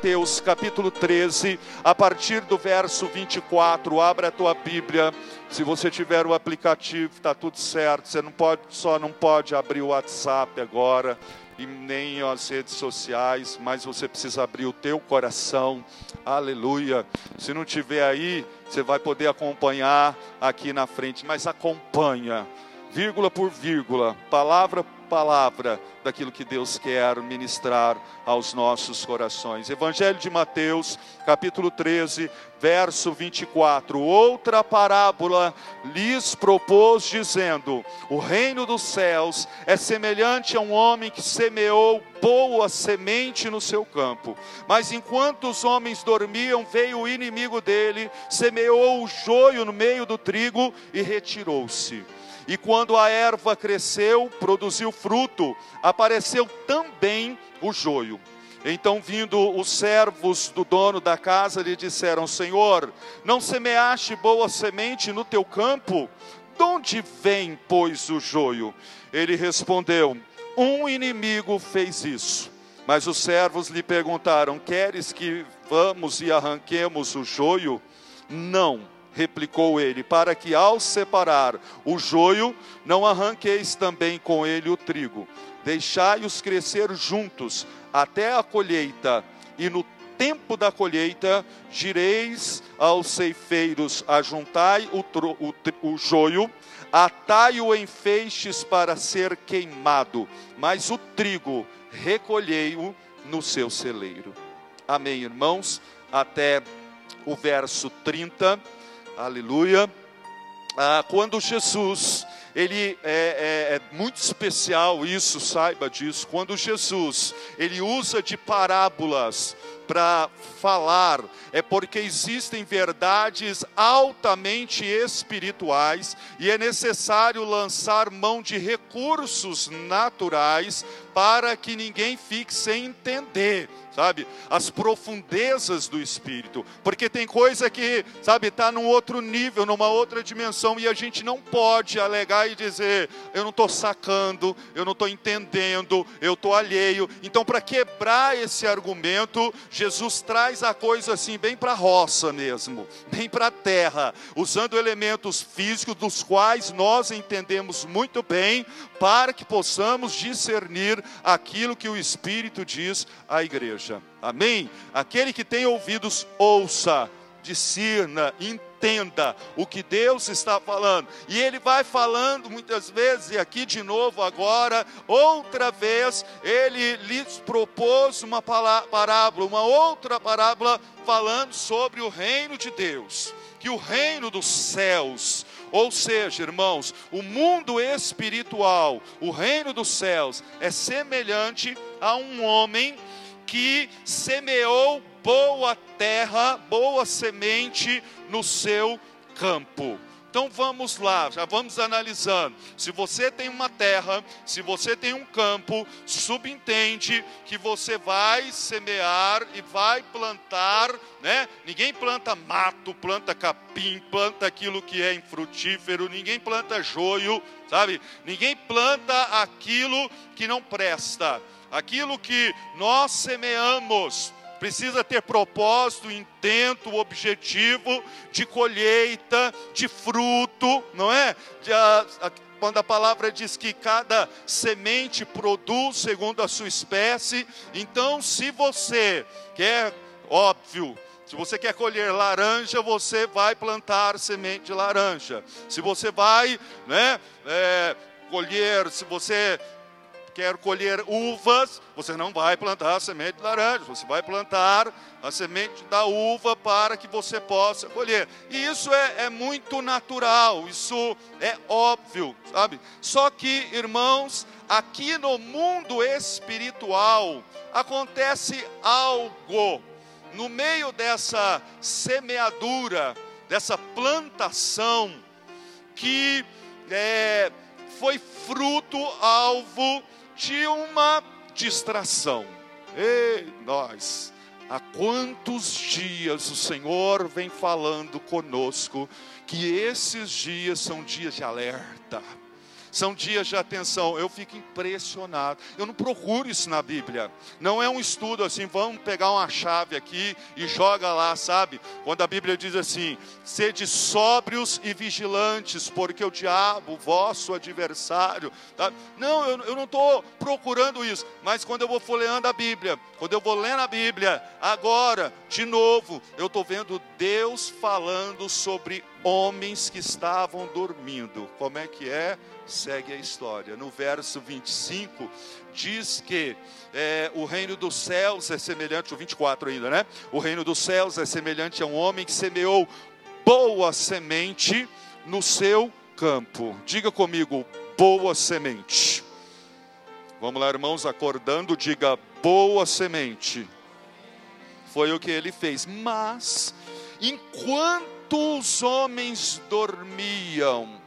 Mateus, capítulo 13, a partir do verso 24. Abra a tua Bíblia. Se você tiver o aplicativo, está tudo certo. Você não pode, só não pode abrir o WhatsApp agora e nem as redes sociais, mas você precisa abrir o teu coração. Aleluia. Se não tiver aí, você vai poder acompanhar aqui na frente, mas acompanha, vírgula por vírgula, palavra por palavra daquilo que Deus quer ministrar aos nossos corações. Evangelho de Mateus, capítulo 13, verso 24. Outra parábola lhes propôs, dizendo: O reino dos céus é semelhante a um homem que semeou boa semente no seu campo. Mas enquanto os homens dormiam, veio o inimigo dele, semeou o joio no meio do trigo e retirou-se. E quando a erva cresceu, produziu fruto, apareceu também o joio. Então, vindo os servos do dono da casa, lhe disseram: Senhor, não semeaste boa semente no teu campo? De onde vem, pois, o joio? Ele respondeu: Um inimigo fez isso. Mas os servos lhe perguntaram: Queres que vamos e arranquemos o joio? Não replicou ele, para que ao separar o joio, não arranqueis também com ele o trigo. Deixai-os crescer juntos até a colheita, e no tempo da colheita direis aos ceifeiros: ajuntai o, o, o joio, atai-o em feixes para ser queimado, mas o trigo recolhei-o no seu celeiro. Amém, irmãos? Até o verso 30 Aleluia. Ah, quando Jesus, ele é, é, é, muito especial isso, saiba disso. Quando Jesus, ele usa de parábolas para falar, é porque existem verdades altamente espirituais e é necessário lançar mão de recursos naturais para que ninguém fique sem entender sabe? As profundezas do espírito, porque tem coisa que, sabe, está num outro nível, numa outra dimensão e a gente não pode alegar e dizer, eu não estou sacando, eu não estou entendendo, eu estou alheio. Então, para quebrar esse argumento, Jesus traz a coisa assim bem para a roça mesmo, bem para a terra, usando elementos físicos dos quais nós entendemos muito bem, para que possamos discernir aquilo que o Espírito diz à igreja. Amém? Aquele que tem ouvidos, ouça, discirna, entenda o que Deus está falando. E ele vai falando muitas vezes, e aqui de novo agora, outra vez, ele lhes propôs uma parábola, uma outra parábola falando sobre o reino de Deus, que o reino dos céus ou seja, irmãos, o mundo espiritual, o reino dos céus, é semelhante a um homem que semeou boa terra, boa semente no seu campo. Então vamos lá, já vamos analisando. Se você tem uma terra, se você tem um campo, subentende que você vai semear e vai plantar, né? Ninguém planta mato, planta capim, planta aquilo que é infrutífero, ninguém planta joio, sabe? Ninguém planta aquilo que não presta. Aquilo que nós semeamos, precisa ter propósito, intento, objetivo de colheita, de fruto, não é? De, a, a, quando a palavra diz que cada semente produz segundo a sua espécie, então se você quer, óbvio, se você quer colher laranja, você vai plantar semente de laranja. Se você vai, né, é, colher, se você quer colher uvas, você não vai plantar a semente de laranja, você vai plantar a semente da uva para que você possa colher. E isso é, é muito natural, isso é óbvio, sabe? Só que, irmãos, aqui no mundo espiritual acontece algo no meio dessa semeadura, dessa plantação que é, foi fruto alvo de uma distração. Ei, nós, há quantos dias o Senhor vem falando conosco que esses dias são dias de alerta, são dias de atenção. Eu fico impressionado. Eu não procuro isso na Bíblia. Não é um estudo assim, vamos pegar uma chave aqui e joga lá, sabe? Quando a Bíblia diz assim: sede sóbrios e vigilantes, porque o diabo, vosso adversário. Tá? Não, eu, eu não estou procurando isso. Mas quando eu vou folheando a Bíblia, quando eu vou lendo a Bíblia, agora, de novo, eu estou vendo Deus falando sobre homens que estavam dormindo. Como é que é? Segue a história. No verso 25, diz que é, o reino dos céus é semelhante, o 24 ainda, né? O reino dos céus é semelhante a um homem que semeou boa semente no seu campo. Diga comigo, boa semente. Vamos lá, irmãos, acordando, diga boa semente. Foi o que ele fez. Mas, enquanto os homens dormiam,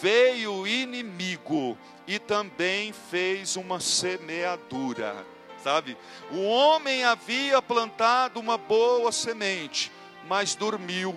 veio o inimigo e também fez uma semeadura. Sabe? O homem havia plantado uma boa semente, mas dormiu,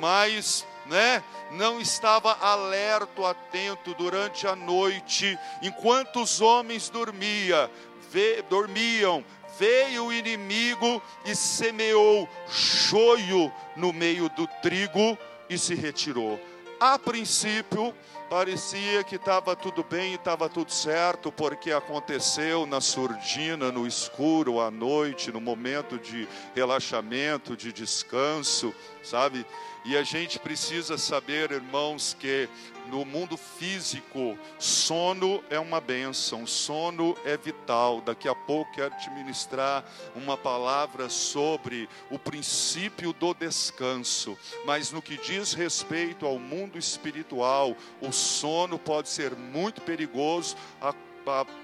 mas né, não estava alerto, atento durante a noite, enquanto os homens dormia, ve, dormiam, veio o inimigo e semeou joio no meio do trigo e se retirou. A princípio, parecia que estava tudo bem e estava tudo certo, porque aconteceu na surdina, no escuro, à noite, no momento de relaxamento, de descanso, sabe? E a gente precisa saber, irmãos, que no mundo físico, sono é uma bênção, sono é vital. Daqui a pouco quero te ministrar uma palavra sobre o princípio do descanso. Mas no que diz respeito ao mundo espiritual, o sono pode ser muito perigoso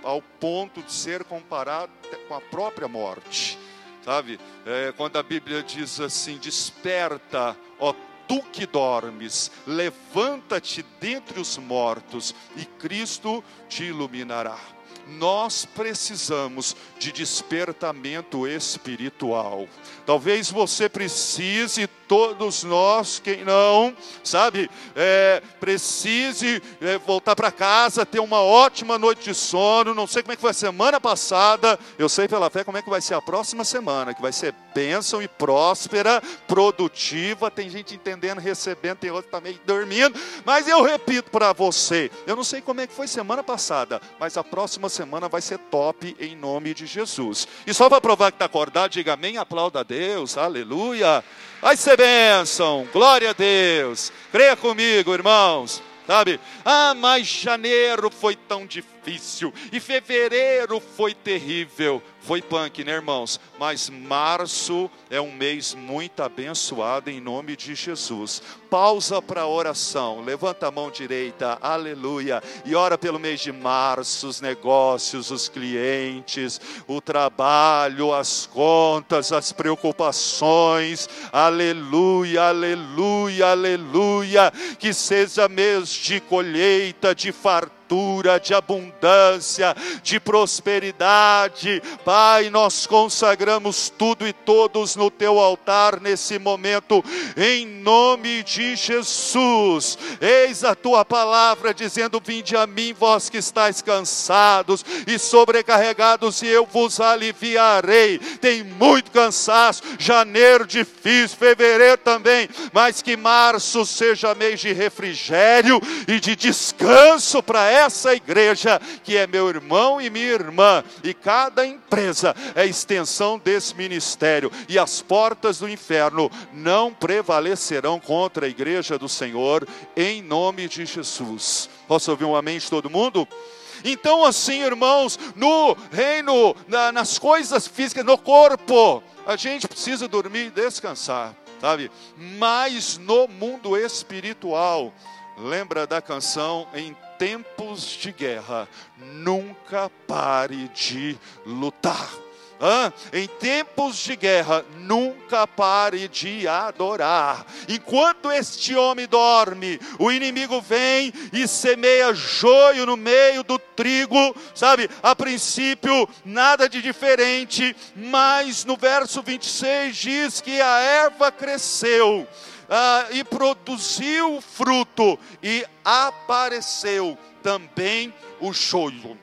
ao ponto de ser comparado com a própria morte. Sabe, é, quando a Bíblia diz assim: desperta, ó tu que dormes, levanta-te dentre os mortos e Cristo te iluminará. Nós precisamos de despertamento espiritual. Talvez você precise todos nós, quem não, sabe, é, precise é, voltar para casa, ter uma ótima noite de sono. Não sei como é que foi a semana passada, eu sei pela fé como é que vai ser a próxima semana, que vai ser bênção e próspera, produtiva. Tem gente entendendo, recebendo, tem outro também dormindo. Mas eu repito para você, eu não sei como é que foi semana passada, mas a próxima semana vai ser top em nome de Jesus. E só para provar que está acordado, diga amém, aplauda a Deus, aleluia. Vai ser bênção, glória a Deus. Creia comigo, irmãos. Sabe? Ah, mas janeiro foi tão difícil e fevereiro foi terrível. Foi punk, né, irmãos? Mas março é um mês muito abençoado em nome de Jesus. Pausa para oração. Levanta a mão direita, aleluia. E ora pelo mês de março, os negócios, os clientes, o trabalho, as contas, as preocupações. Aleluia, aleluia, aleluia. Que seja mês de colheita, de fartura de abundância, de prosperidade. Pai, nós consagramos tudo e todos no teu altar nesse momento, em nome de Jesus. Eis a tua palavra dizendo: Vinde a mim, vós que estáis cansados e sobrecarregados, e eu vos aliviarei. Tem muito cansaço, janeiro difícil, fevereiro também, mas que março seja mês de refrigério e de descanso para essa igreja, que é meu irmão e minha irmã, e cada empresa é extensão desse ministério, e as portas do inferno não prevalecerão contra a igreja do Senhor, em nome de Jesus. Posso ouvir um amém de todo mundo? Então, assim, irmãos, no reino, na, nas coisas físicas, no corpo, a gente precisa dormir e descansar, sabe? Mas no mundo espiritual, lembra da canção em tempos de guerra, nunca pare de lutar. Ah, em tempos de guerra, nunca pare de adorar. Enquanto este homem dorme, o inimigo vem e semeia joio no meio do trigo, sabe? A princípio, nada de diferente, mas no verso 26 diz que a erva cresceu ah, e produziu fruto, e apareceu também o joio.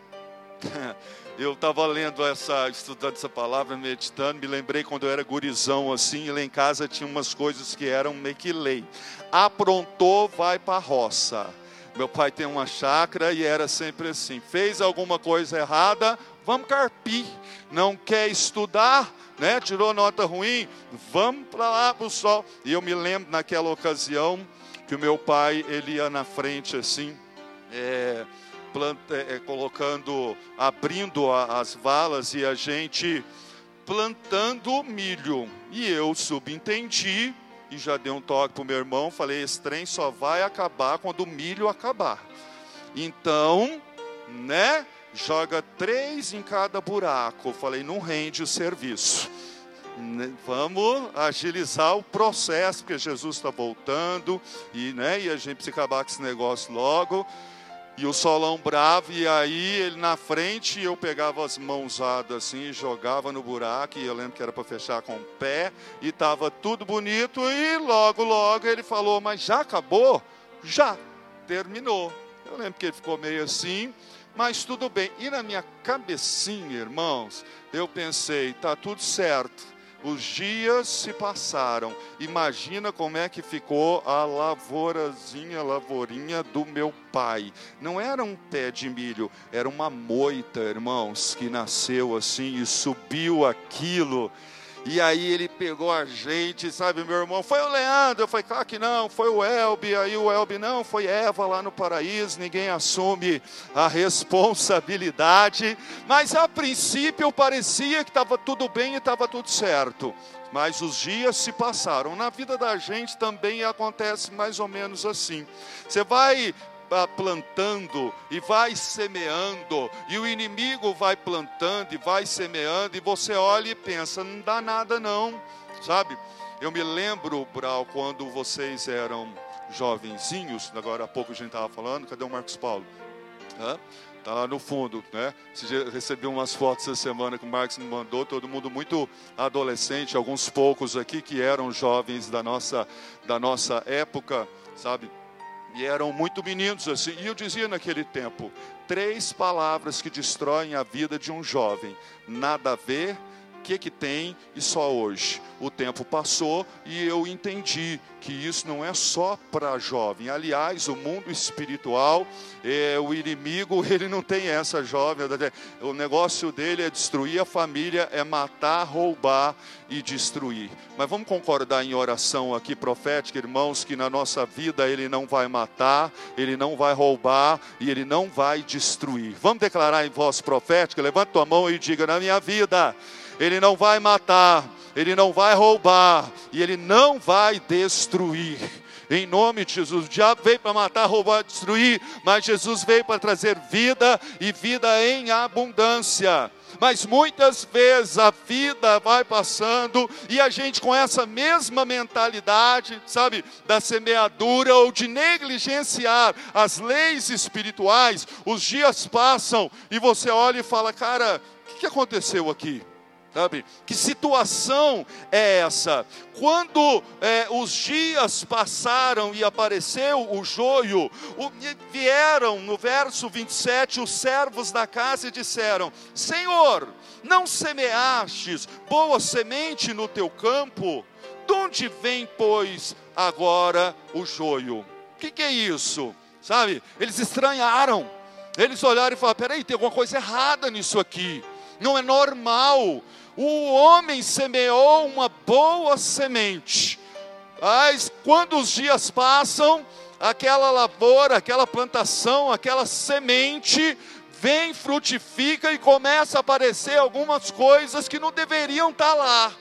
Eu estava lendo essa, estudando essa palavra, meditando, me lembrei quando eu era gurizão assim, e lá em casa tinha umas coisas que eram meio que lei. Aprontou, vai para a roça. Meu pai tem uma chácara e era sempre assim: fez alguma coisa errada, vamos carpir. Não quer estudar, né? Tirou nota ruim, vamos para lá para o sol. E eu me lembro naquela ocasião que o meu pai ele ia na frente assim. É, planta, é, colocando, abrindo a, as valas e a gente plantando milho. E eu subentendi e já dei um toque para o meu irmão, falei, esse trem só vai acabar quando o milho acabar. Então, né, joga três em cada buraco. Falei, não rende o serviço. Né, vamos agilizar o processo, porque Jesus está voltando e, né, e a gente precisa acabar com esse negócio logo. E o solão bravo, e aí ele na frente, eu pegava as mãozadas assim, jogava no buraco, e eu lembro que era para fechar com o pé, e estava tudo bonito, e logo, logo ele falou, mas já acabou? Já, terminou. Eu lembro que ele ficou meio assim, mas tudo bem. E na minha cabecinha, irmãos, eu pensei, tá tudo certo os dias se passaram. Imagina como é que ficou a lavourazinha, lavourinha do meu pai. Não era um pé de milho, era uma moita, irmãos, que nasceu assim e subiu aquilo e aí ele pegou a gente, sabe, meu irmão, foi o Leandro, eu falei, claro que não, foi o Elbe, aí o Elbe, não, foi Eva lá no paraíso, ninguém assume a responsabilidade, mas a princípio parecia que estava tudo bem e estava tudo certo. Mas os dias se passaram. Na vida da gente também acontece mais ou menos assim. Você vai plantando e vai semeando, e o inimigo vai plantando e vai semeando, e você olha e pensa: não dá nada não, sabe? Eu me lembro, Brau, quando vocês eram jovenzinhos, agora há pouco a gente estava falando, cadê o Marcos Paulo? Hã? Está lá no fundo, né? Recebi umas fotos essa semana que o Marcos me mandou, todo mundo muito adolescente, alguns poucos aqui que eram jovens da nossa, da nossa época, sabe? E eram muito meninos assim. E eu dizia naquele tempo: três palavras que destroem a vida de um jovem: nada a ver, que, que tem e só hoje. O tempo passou e eu entendi que isso não é só para jovem. Aliás, o mundo espiritual, é, o inimigo, ele não tem essa jovem. O negócio dele é destruir a família, é matar, roubar e destruir. Mas vamos concordar em oração aqui profética, irmãos, que na nossa vida ele não vai matar, ele não vai roubar e ele não vai destruir. Vamos declarar em voz profética? Levanta tua mão e diga: na minha vida ele não vai matar, ele não vai roubar e ele não vai destruir. Em nome de Jesus, o diabo veio para matar, roubar, destruir, mas Jesus veio para trazer vida e vida em abundância mas muitas vezes a vida vai passando e a gente com essa mesma mentalidade, sabe, da semeadura ou de negligenciar as leis espirituais, os dias passam e você olha e fala: cara, o que aconteceu aqui? Sabe? Que situação é essa? Quando é, os dias passaram e apareceu o joio, o, vieram no verso 27 os servos da casa e disseram: Senhor, não semeastes boa semente no teu campo? De onde vem, pois, agora o joio? O que, que é isso? Sabe? Eles estranharam. Eles olharam e falaram: peraí, tem alguma coisa errada nisso aqui. Não é normal o homem semeou uma boa semente, mas quando os dias passam, aquela lavoura, aquela plantação, aquela semente vem, frutifica e começa a aparecer algumas coisas que não deveriam estar lá,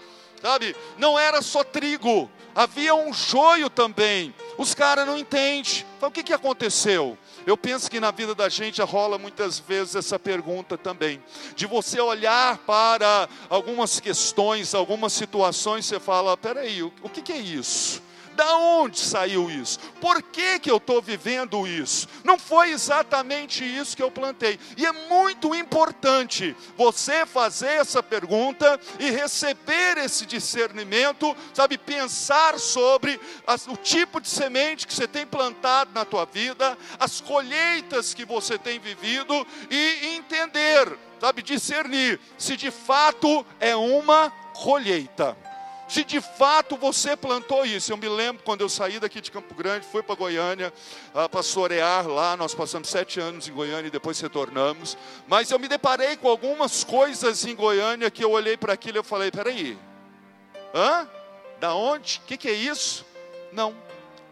sabe? Não era só trigo, havia um joio também. Os caras não entendem. Então, o que, que aconteceu? Eu penso que na vida da gente rola muitas vezes essa pergunta também, de você olhar para algumas questões, algumas situações, você fala: peraí, o, que, que é isso? Da onde saiu isso? Por que, que eu estou vivendo isso? Não foi exatamente isso que eu plantei. E é muito importante você fazer essa pergunta e receber esse discernimento, sabe, pensar sobre as, o tipo de semente que você tem plantado na tua vida, as colheitas que você tem vivido e entender, sabe, discernir se de fato é uma colheita se de fato você plantou isso. Eu me lembro quando eu saí daqui de Campo Grande, fui para Goiânia, uh, para Sorear lá, nós passamos sete anos em Goiânia e depois retornamos. Mas eu me deparei com algumas coisas em Goiânia que eu olhei para aquilo e eu falei, peraí, hã? Da onde? O que, que é isso? Não,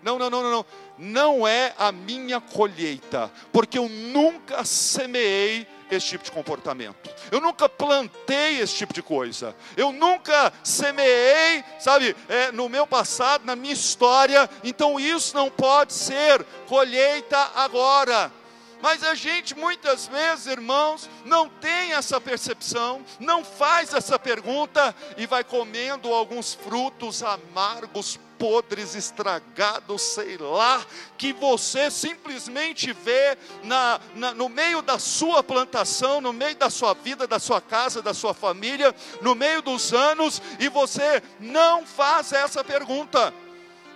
não, não, não, não, não. Não é a minha colheita, porque eu nunca semeei esse tipo de comportamento. Eu nunca plantei esse tipo de coisa. Eu nunca semeei, sabe, é, no meu passado, na minha história. Então isso não pode ser colheita agora. Mas a gente muitas vezes, irmãos, não tem essa percepção, não faz essa pergunta e vai comendo alguns frutos amargos, podres, estragados, sei lá, que você simplesmente vê na, na, no meio da sua plantação, no meio da sua vida, da sua casa, da sua família, no meio dos anos, e você não faz essa pergunta.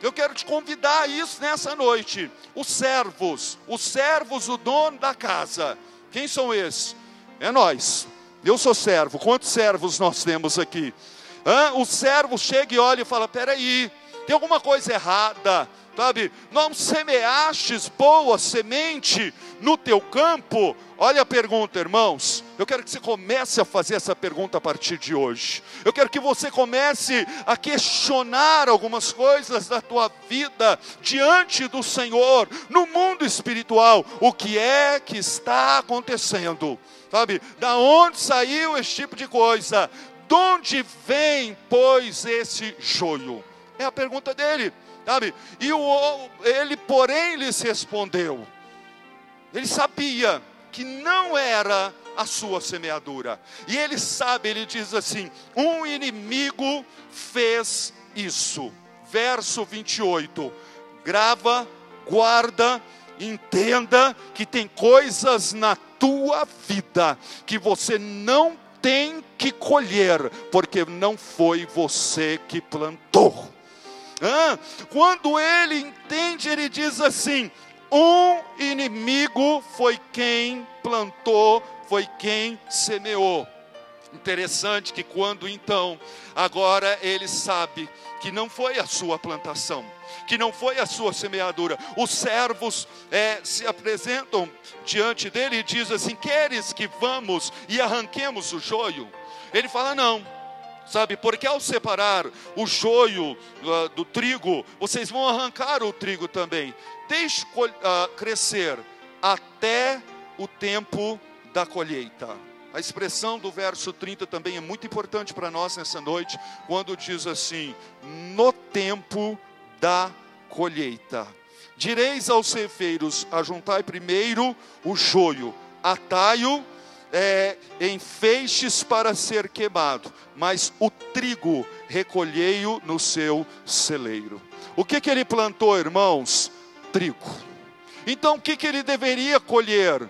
Eu quero te convidar a isso nessa noite. Os servos, os servos, o dono da casa. Quem são esses? É nós. Eu sou servo. Quantos servos nós temos aqui? Hã? O servo chega e olha e fala: peraí, tem alguma coisa errada, sabe? Não semeastes boa semente no teu campo? Olha a pergunta, irmãos. Eu quero que você comece a fazer essa pergunta a partir de hoje. Eu quero que você comece a questionar algumas coisas da tua vida diante do Senhor, no mundo espiritual. O que é que está acontecendo? Sabe? Da onde saiu esse tipo de coisa? De onde vem, pois, esse joio? É a pergunta dele, sabe? E o, ele, porém, lhes respondeu. Ele sabia que não era a sua semeadura. E ele sabe, ele diz assim: um inimigo fez isso. Verso 28. Grava, guarda, entenda que tem coisas na tua vida que você não tem que colher, porque não foi você que plantou. Ah, quando ele entende, ele diz assim: um inimigo foi quem plantou, foi quem semeou. Interessante que quando então, agora ele sabe que não foi a sua plantação, que não foi a sua semeadura. Os servos é, se apresentam diante dele e diz assim: Queres que vamos e arranquemos o joio? Ele fala: Não sabe? Porque ao separar o joio uh, do trigo, vocês vão arrancar o trigo também. Deixe uh, crescer até o tempo da colheita. A expressão do verso 30 também é muito importante para nós nessa noite, quando diz assim: no tempo da colheita. Direis aos ceifeiros: ajuntai primeiro o joio, atai-o é, em feixes para ser queimado, mas o trigo recolhei-o no seu celeiro. O que, que ele plantou, irmãos? Trigo. Então o que, que ele deveria colher?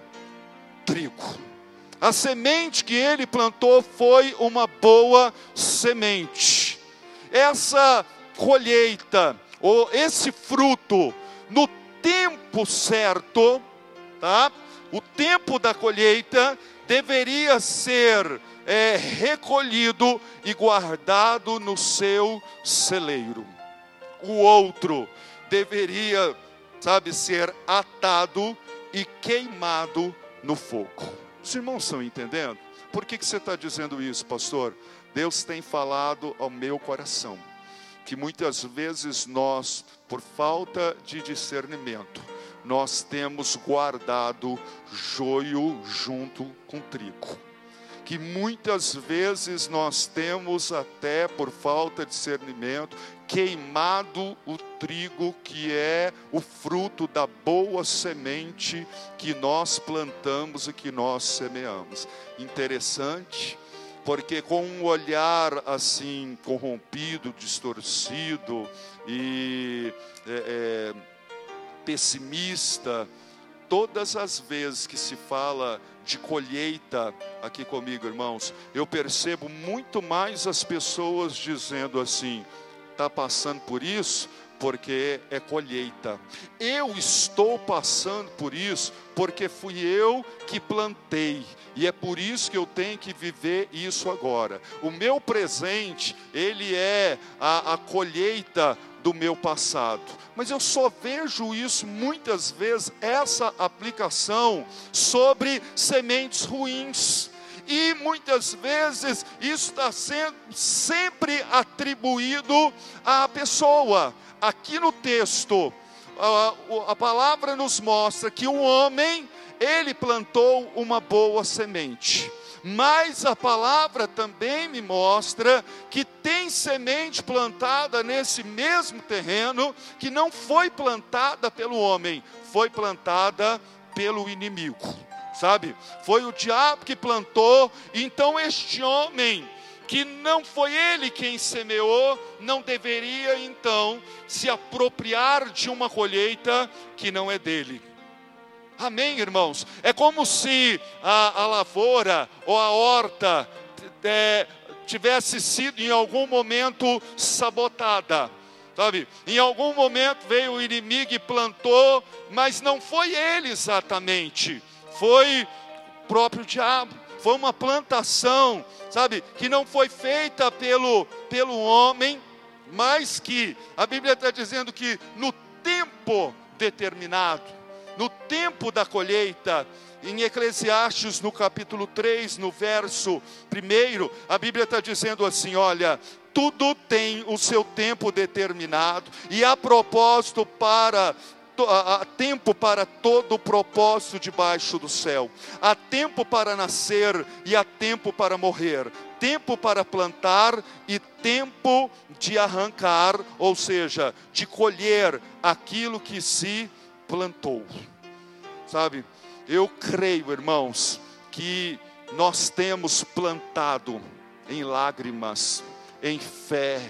Trigo. A semente que ele plantou foi uma boa semente. Essa colheita, ou esse fruto, no tempo certo, tá? O tempo da colheita deveria ser é, recolhido e guardado no seu celeiro. O outro deveria, sabe, ser atado e queimado no fogo. Os irmãos estão entendendo? Por que, que você está dizendo isso, pastor? Deus tem falado ao meu coração que muitas vezes nós, por falta de discernimento, nós temos guardado joio junto com trigo. Que muitas vezes nós temos, até por falta de discernimento, queimado o trigo que é o fruto da boa semente que nós plantamos e que nós semeamos. Interessante porque com um olhar assim corrompido, distorcido e é, é, pessimista, todas as vezes que se fala de colheita aqui comigo, irmãos, eu percebo muito mais as pessoas dizendo assim: está passando por isso porque é colheita. Eu estou passando por isso porque fui eu que plantei e é por isso que eu tenho que viver isso agora. O meu presente, ele é a, a colheita do meu passado. Mas eu só vejo isso muitas vezes, essa aplicação sobre sementes ruins. E muitas vezes isso está sendo sempre atribuído à pessoa aqui no texto, a, a palavra nos mostra que um homem, ele plantou uma boa semente. Mas a palavra também me mostra que tem semente plantada nesse mesmo terreno, que não foi plantada pelo homem, foi plantada pelo inimigo, sabe? Foi o diabo que plantou, então este homem que não foi ele quem semeou, não deveria então se apropriar de uma colheita que não é dele. Amém, irmãos? É como se a, a lavoura ou a horta é, tivesse sido em algum momento sabotada. Sabe, em algum momento veio o inimigo e plantou, mas não foi ele exatamente, foi o próprio diabo foi uma plantação, sabe, que não foi feita pelo, pelo homem, mas que a Bíblia está dizendo que no tempo determinado, no tempo da colheita, em Eclesiastes, no capítulo 3, no verso 1, a Bíblia está dizendo assim: olha, tudo tem o seu tempo determinado, e a propósito para há tempo para todo o propósito debaixo do céu. Há tempo para nascer e há tempo para morrer. Tempo para plantar e tempo de arrancar, ou seja, de colher aquilo que se plantou. Sabe? Eu creio, irmãos, que nós temos plantado em lágrimas, em fé,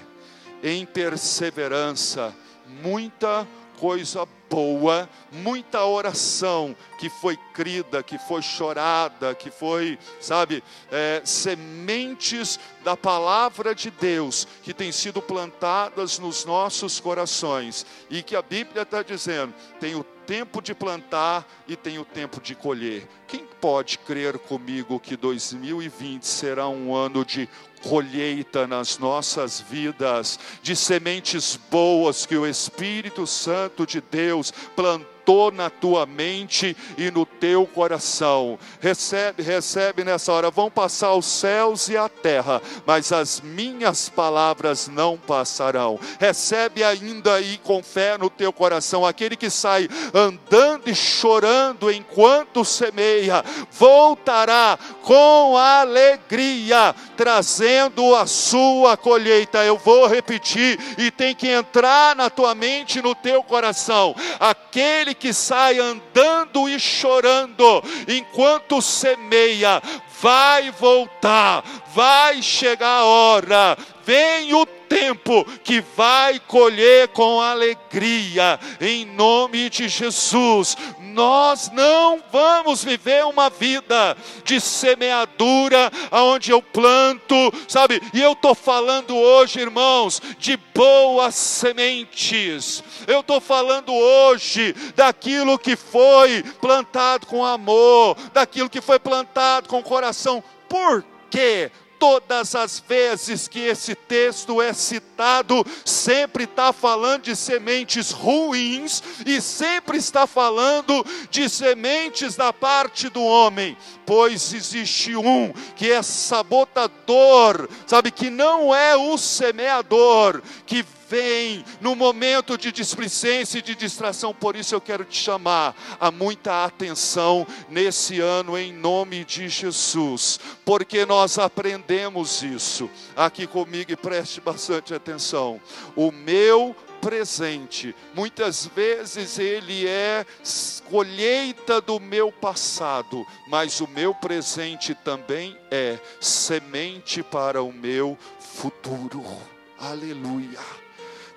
em perseverança, muita coisa boa, muita oração que foi crida, que foi chorada, que foi, sabe, é, sementes da palavra de Deus que têm sido plantadas nos nossos corações e que a Bíblia está dizendo: tem o tempo de plantar e tem o tempo de colher. Quem pode crer comigo que 2020 será um ano de colheita nas nossas vidas, de sementes boas que o Espírito Santo de Deus plantou plantou na tua mente e no teu coração. Recebe, recebe nessa hora. Vão passar os céus e a terra, mas as minhas palavras não passarão. Recebe ainda aí com fé no teu coração. Aquele que sai andando e chorando enquanto semeia, voltará com alegria, trazendo a sua colheita. Eu vou repetir e tem que entrar na tua mente, no teu coração. Aquele aquele que sai andando e chorando enquanto semeia, vai voltar, vai chegar a hora, vem o tempo que vai colher com alegria, em nome de Jesus. Nós não vamos viver uma vida de semeadura, aonde eu planto, sabe? E eu estou falando hoje, irmãos, de boas sementes. Eu estou falando hoje daquilo que foi plantado com amor, daquilo que foi plantado com coração. Por quê? Todas as vezes que esse texto é citado, sempre está falando de sementes ruins e sempre está falando de sementes da parte do homem, pois existe um que é sabotador, sabe, que não é o semeador, que vem no momento de displicência e de distração. Por isso eu quero te chamar a muita atenção nesse ano, em nome de Jesus, porque nós aprendemos isso aqui comigo e preste bastante atenção. O meu presente, muitas vezes ele é colheita do meu passado, mas o meu presente também é semente para o meu futuro. Aleluia.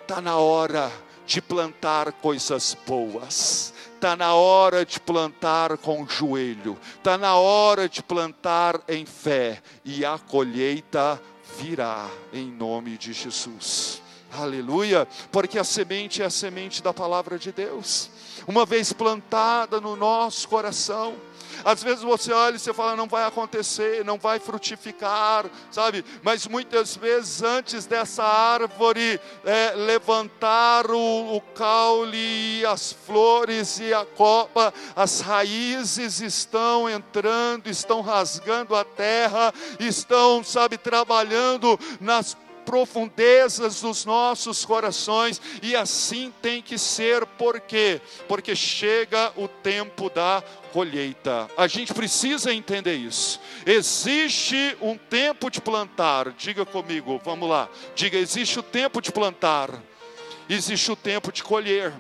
Está na hora de plantar coisas boas. Está na hora de plantar com joelho. Está na hora de plantar em fé. E a colheita virá em nome de Jesus. Aleluia, porque a semente é a semente da palavra de Deus. Uma vez plantada no nosso coração, às vezes você olha e você fala, não vai acontecer, não vai frutificar, sabe? Mas muitas vezes antes dessa árvore é, levantar o, o caule, as flores e a copa, as raízes estão entrando, estão rasgando a terra, estão, sabe, trabalhando nas profundezas dos nossos corações, e assim tem que ser, por quê? Porque chega o tempo da colheita. A gente precisa entender isso. Existe um tempo de plantar, diga comigo, vamos lá, diga: existe o tempo de plantar, existe o tempo de colher.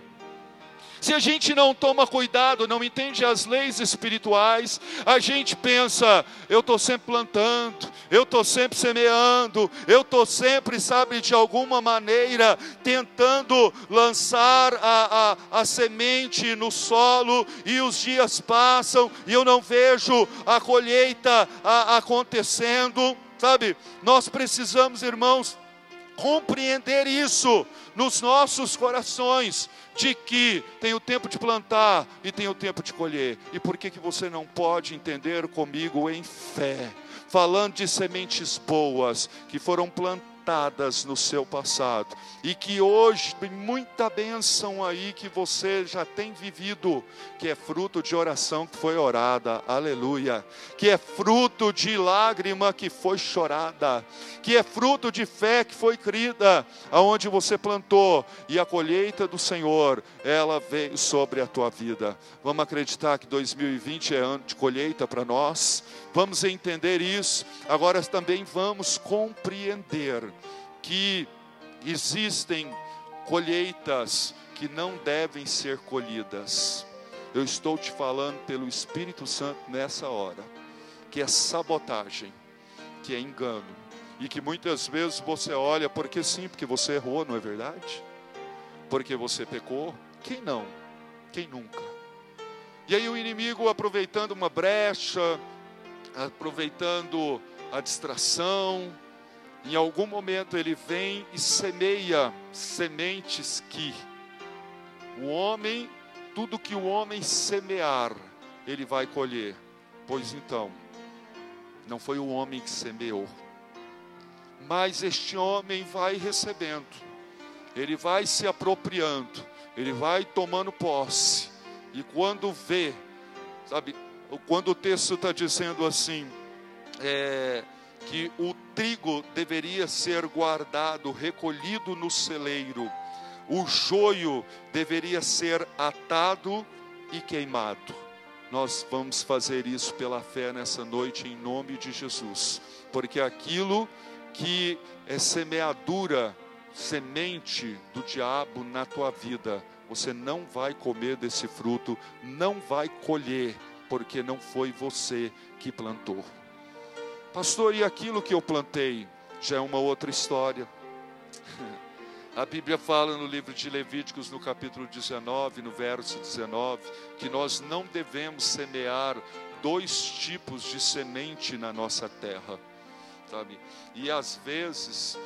Se a gente não toma cuidado, não entende as leis espirituais, a gente pensa, eu estou sempre plantando, eu estou sempre semeando, eu estou sempre, sabe, de alguma maneira, tentando lançar a, a, a semente no solo, e os dias passam e eu não vejo a colheita a, acontecendo, sabe? Nós precisamos, irmãos, compreender isso nos nossos corações de que tem o tempo de plantar e tem o tempo de colher. E por que, que você não pode entender comigo em fé? Falando de sementes boas que foram plantadas plantadas no seu passado e que hoje tem muita bênção aí que você já tem vivido, que é fruto de oração que foi orada, aleluia, que é fruto de lágrima que foi chorada, que é fruto de fé que foi crida, aonde você plantou e a colheita do Senhor, ela veio sobre a tua vida. Vamos acreditar que 2020 é ano de colheita para nós? Vamos entender isso. Agora também vamos compreender que existem colheitas que não devem ser colhidas. Eu estou te falando pelo Espírito Santo nessa hora, que é sabotagem, que é engano, e que muitas vezes você olha porque sim, porque você errou, não é verdade? Porque você pecou. Quem não? Quem nunca? E aí o inimigo aproveitando uma brecha, aproveitando a distração, em algum momento ele vem e semeia sementes que o homem, tudo que o homem semear, ele vai colher. Pois então, não foi o homem que semeou, mas este homem vai recebendo, ele vai se apropriando, ele vai tomando posse, e quando vê, sabe, quando o texto está dizendo assim, é, que o trigo deveria ser guardado, recolhido no celeiro, o joio deveria ser atado e queimado. Nós vamos fazer isso pela fé nessa noite, em nome de Jesus, porque aquilo que é semeadura, semente do diabo na tua vida, você não vai comer desse fruto, não vai colher, porque não foi você que plantou. Pastor, e aquilo que eu plantei já é uma outra história. A Bíblia fala no livro de Levíticos, no capítulo 19, no verso 19, que nós não devemos semear dois tipos de semente na nossa terra, sabe? E às vezes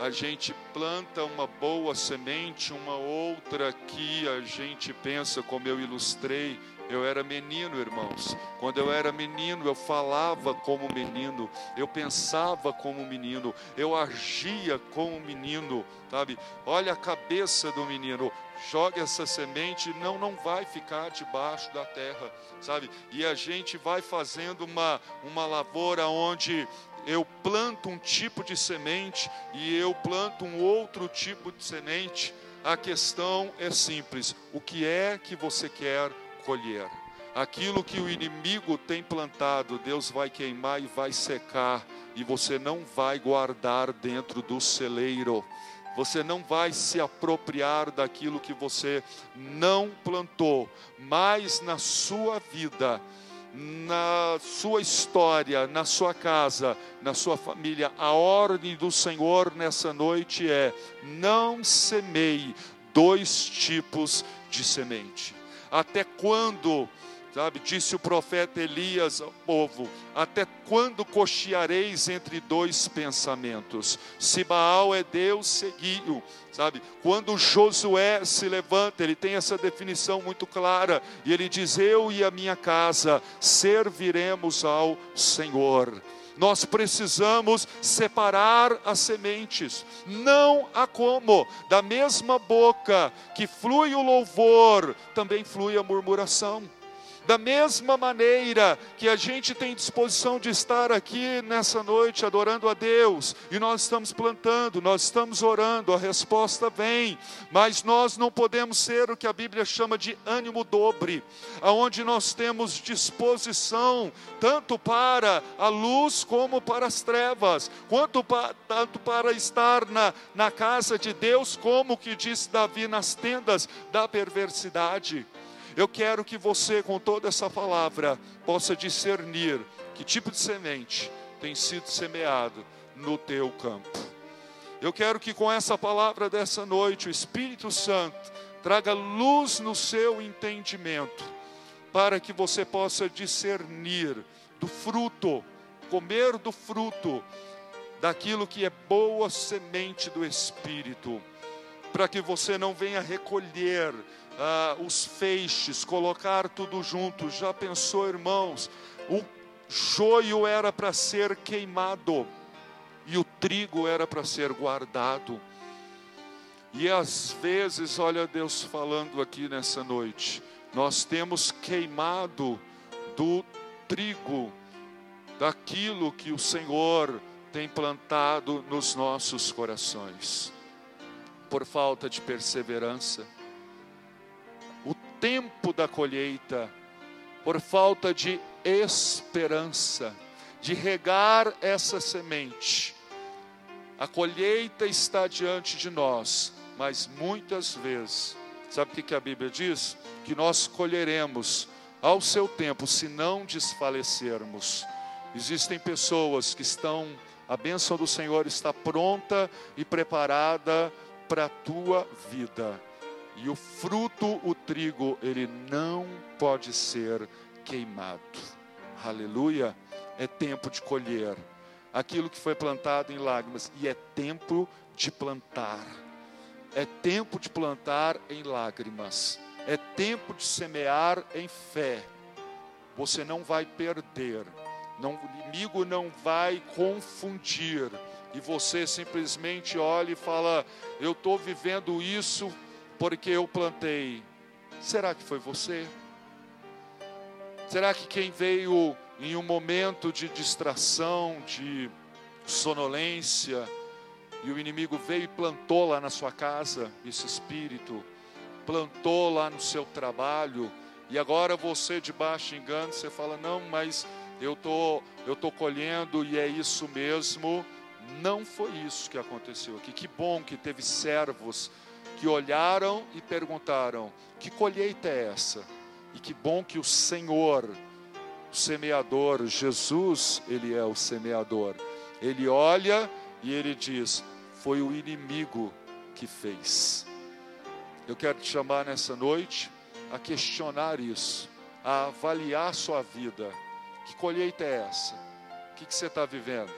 a gente planta uma boa semente, uma outra que a gente pensa, como eu ilustrei, eu era menino, irmãos. Quando eu era menino, eu falava como menino, eu pensava como menino, eu agia como menino, sabe? Olha a cabeça do menino, joga essa semente, não não vai ficar debaixo da terra, sabe? E a gente vai fazendo uma uma lavoura onde eu planto um tipo de semente e eu planto um outro tipo de semente. A questão é simples: o que é que você quer colher. Aquilo que o inimigo tem plantado, Deus vai queimar e vai secar, e você não vai guardar dentro do celeiro. Você não vai se apropriar daquilo que você não plantou, mas na sua vida, na sua história, na sua casa, na sua família, a ordem do Senhor nessa noite é: não semeie dois tipos de semente. Até quando Sabe, disse o profeta Elias ao povo: Até quando cocheareis entre dois pensamentos? Se Baal é Deus, seguiu. Sabe, quando Josué se levanta, ele tem essa definição muito clara, e ele diz: Eu e a minha casa serviremos ao Senhor. Nós precisamos separar as sementes, não há como, da mesma boca que flui o louvor, também flui a murmuração. Da mesma maneira que a gente tem disposição de estar aqui nessa noite adorando a Deus, e nós estamos plantando, nós estamos orando, a resposta vem, mas nós não podemos ser o que a Bíblia chama de ânimo dobre, aonde nós temos disposição tanto para a luz como para as trevas, quanto para, tanto para estar na, na casa de Deus, como que diz Davi nas tendas da perversidade. Eu quero que você, com toda essa palavra, possa discernir que tipo de semente tem sido semeado no teu campo. Eu quero que com essa palavra dessa noite, o Espírito Santo traga luz no seu entendimento, para que você possa discernir do fruto, comer do fruto, daquilo que é boa semente do Espírito, para que você não venha recolher ah, os feixes, colocar tudo junto. Já pensou, irmãos? O joio era para ser queimado e o trigo era para ser guardado. E às vezes, olha Deus falando aqui nessa noite, nós temos queimado do trigo, daquilo que o Senhor tem plantado nos nossos corações, por falta de perseverança tempo da colheita, por falta de esperança, de regar essa semente. A colheita está diante de nós, mas muitas vezes, sabe o que a Bíblia diz? Que nós colheremos ao seu tempo, se não desfalecermos. Existem pessoas que estão, a bênção do Senhor está pronta e preparada para a tua vida e o fruto, o trigo, ele não pode ser queimado. Aleluia! É tempo de colher aquilo que foi plantado em lágrimas, e é tempo de plantar. É tempo de plantar em lágrimas. É tempo de semear em fé. Você não vai perder. Não, o inimigo não vai confundir. E você simplesmente olha e fala: Eu estou vivendo isso porque eu plantei. Será que foi você? Será que quem veio em um momento de distração, de sonolência, e o inimigo veio e plantou lá na sua casa esse espírito, plantou lá no seu trabalho, e agora você de baixo engano, você fala: "Não, mas eu tô eu tô colhendo e é isso mesmo". Não foi isso que aconteceu aqui. Que bom que teve servos que olharam e perguntaram: que colheita é essa? E que bom que o Senhor, o semeador, Jesus, ele é o semeador. Ele olha e ele diz: foi o inimigo que fez. Eu quero te chamar nessa noite a questionar isso, a avaliar sua vida. Que colheita é essa? O que, que você está vivendo?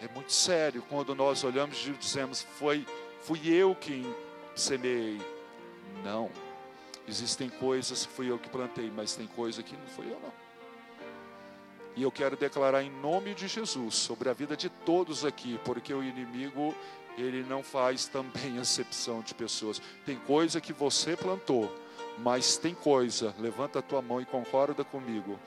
É muito sério quando nós olhamos e dizemos: foi, fui eu quem semeei. Não. Existem coisas que fui eu que plantei, mas tem coisa que não fui eu não. E eu quero declarar em nome de Jesus sobre a vida de todos aqui, porque o inimigo ele não faz também acepção de pessoas. Tem coisa que você plantou, mas tem coisa, levanta a tua mão e concorda comigo,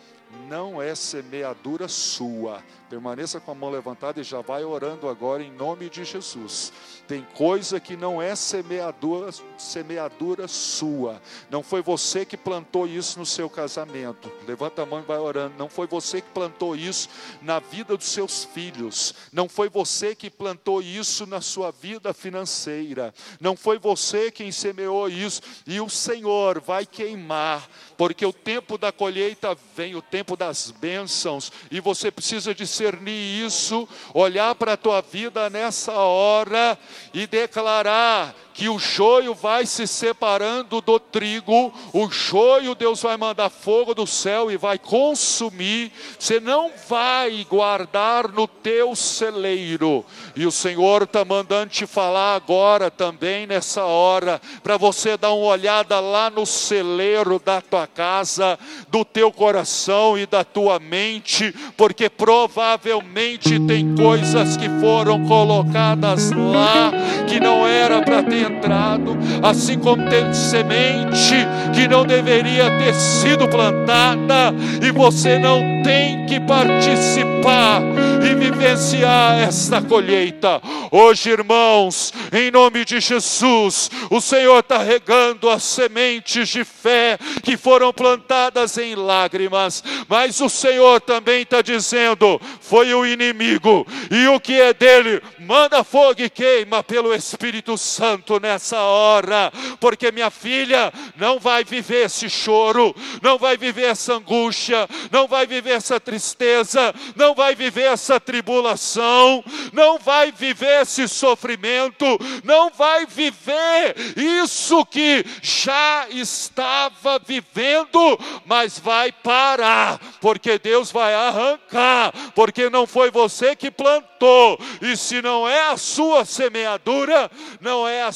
não é semeadura sua. Permaneça com a mão levantada e já vai orando agora em nome de Jesus. Tem coisa que não é semeadura, semeadura sua. Não foi você que plantou isso no seu casamento. Levanta a mão e vai orando. Não foi você que plantou isso na vida dos seus filhos. Não foi você que plantou isso na sua vida financeira. Não foi você quem semeou isso. E o Senhor vai queimar, porque o tempo da colheita vem, o tempo das bênçãos, e você precisa discernir isso, olhar para a tua vida nessa hora e declarar que o joio vai se separando do trigo, o joio Deus vai mandar fogo do céu e vai consumir, você não vai guardar no teu celeiro, e o Senhor está mandando te falar agora também nessa hora, para você dar uma olhada lá no celeiro da tua casa, do teu coração e da tua mente, porque provavelmente tem coisas que foram colocadas lá que não era para ter entrado, assim como tem semente que não deveria ter sido plantada, e você não tem que participar e vivenciar esta colheita. Hoje, irmãos, em nome de Jesus, o Senhor está regando as sementes de fé que foram plantadas em lágrimas, mas o Senhor também está dizendo: foi o inimigo, e o que é dele, manda fogo e queima pelo Espírito Santo nessa hora, porque minha filha não vai viver esse choro, não vai viver essa angústia, não vai viver essa tristeza, não vai viver essa tribulação, não vai viver esse sofrimento, não vai viver isso que já estava vivendo, mas vai parar, porque Deus vai arrancar, porque não foi você que plantou, e se não é a sua semeadura, não é a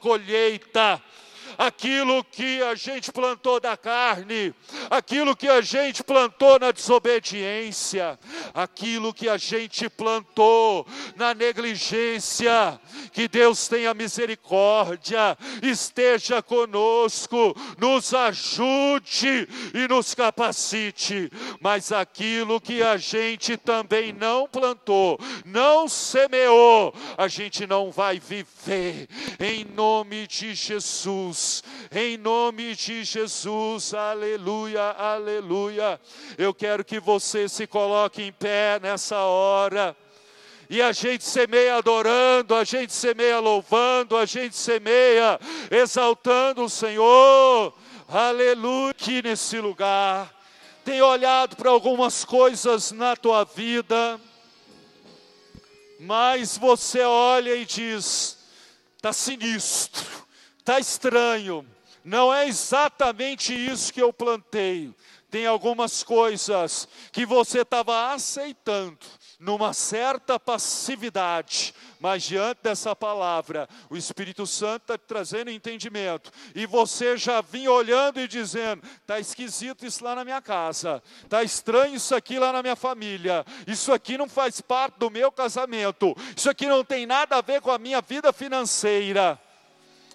colheita aquilo que a gente plantou da carne, aquilo que a gente plantou na desobediência, aquilo que a gente plantou na negligência, que Deus tenha misericórdia, esteja conosco, nos ajude e nos capacite, mas aquilo que a gente também não plantou, não semeou, a gente não vai viver, em nome de Jesus em nome de Jesus, aleluia, aleluia. Eu quero que você se coloque em pé nessa hora. E a gente semeia adorando, a gente semeia louvando, a gente semeia exaltando o Senhor. Aleluia, aqui nesse lugar. Tem olhado para algumas coisas na tua vida, mas você olha e diz: está sinistro está estranho, não é exatamente isso que eu plantei. Tem algumas coisas que você estava aceitando numa certa passividade, mas diante dessa palavra, o Espírito Santo está trazendo entendimento, e você já vinha olhando e dizendo: está esquisito isso lá na minha casa, está estranho isso aqui lá na minha família, isso aqui não faz parte do meu casamento, isso aqui não tem nada a ver com a minha vida financeira.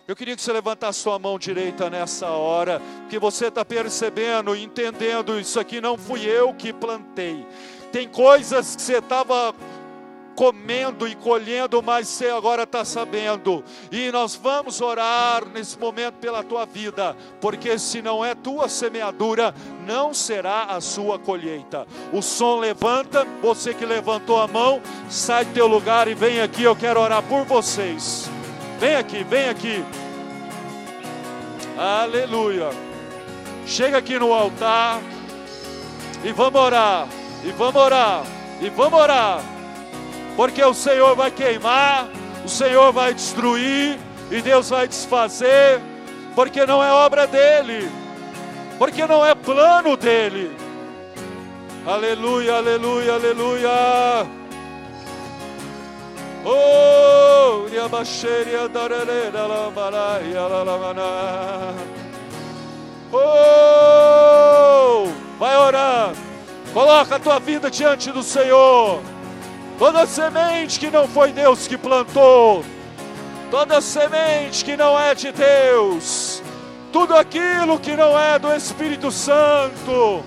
Eu queria que você levantasse sua mão direita nessa hora, que você está percebendo, entendendo, isso aqui não fui eu que plantei. Tem coisas que você estava comendo e colhendo, mas você agora está sabendo. E nós vamos orar nesse momento pela tua vida, porque se não é tua semeadura, não será a sua colheita. O som levanta, você que levantou a mão, sai do teu lugar e vem aqui, eu quero orar por vocês. Vem aqui, vem aqui. Aleluia. Chega aqui no altar e vamos orar, e vamos orar, e vamos orar. Porque o Senhor vai queimar, o Senhor vai destruir e Deus vai desfazer, porque não é obra dele, porque não é plano dele. Aleluia, aleluia, aleluia. Oh. Oh, vai orar. Coloca a tua vida diante do Senhor. Toda semente que não foi Deus que plantou, toda semente que não é de Deus, tudo aquilo que não é do Espírito Santo,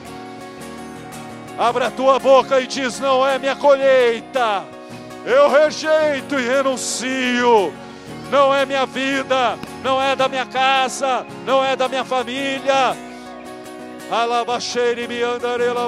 Abra a tua boca e diz: Não é minha colheita. Eu rejeito e renuncio. Não é minha vida, não é da minha casa, não é da minha família. Alabaxeire me andarela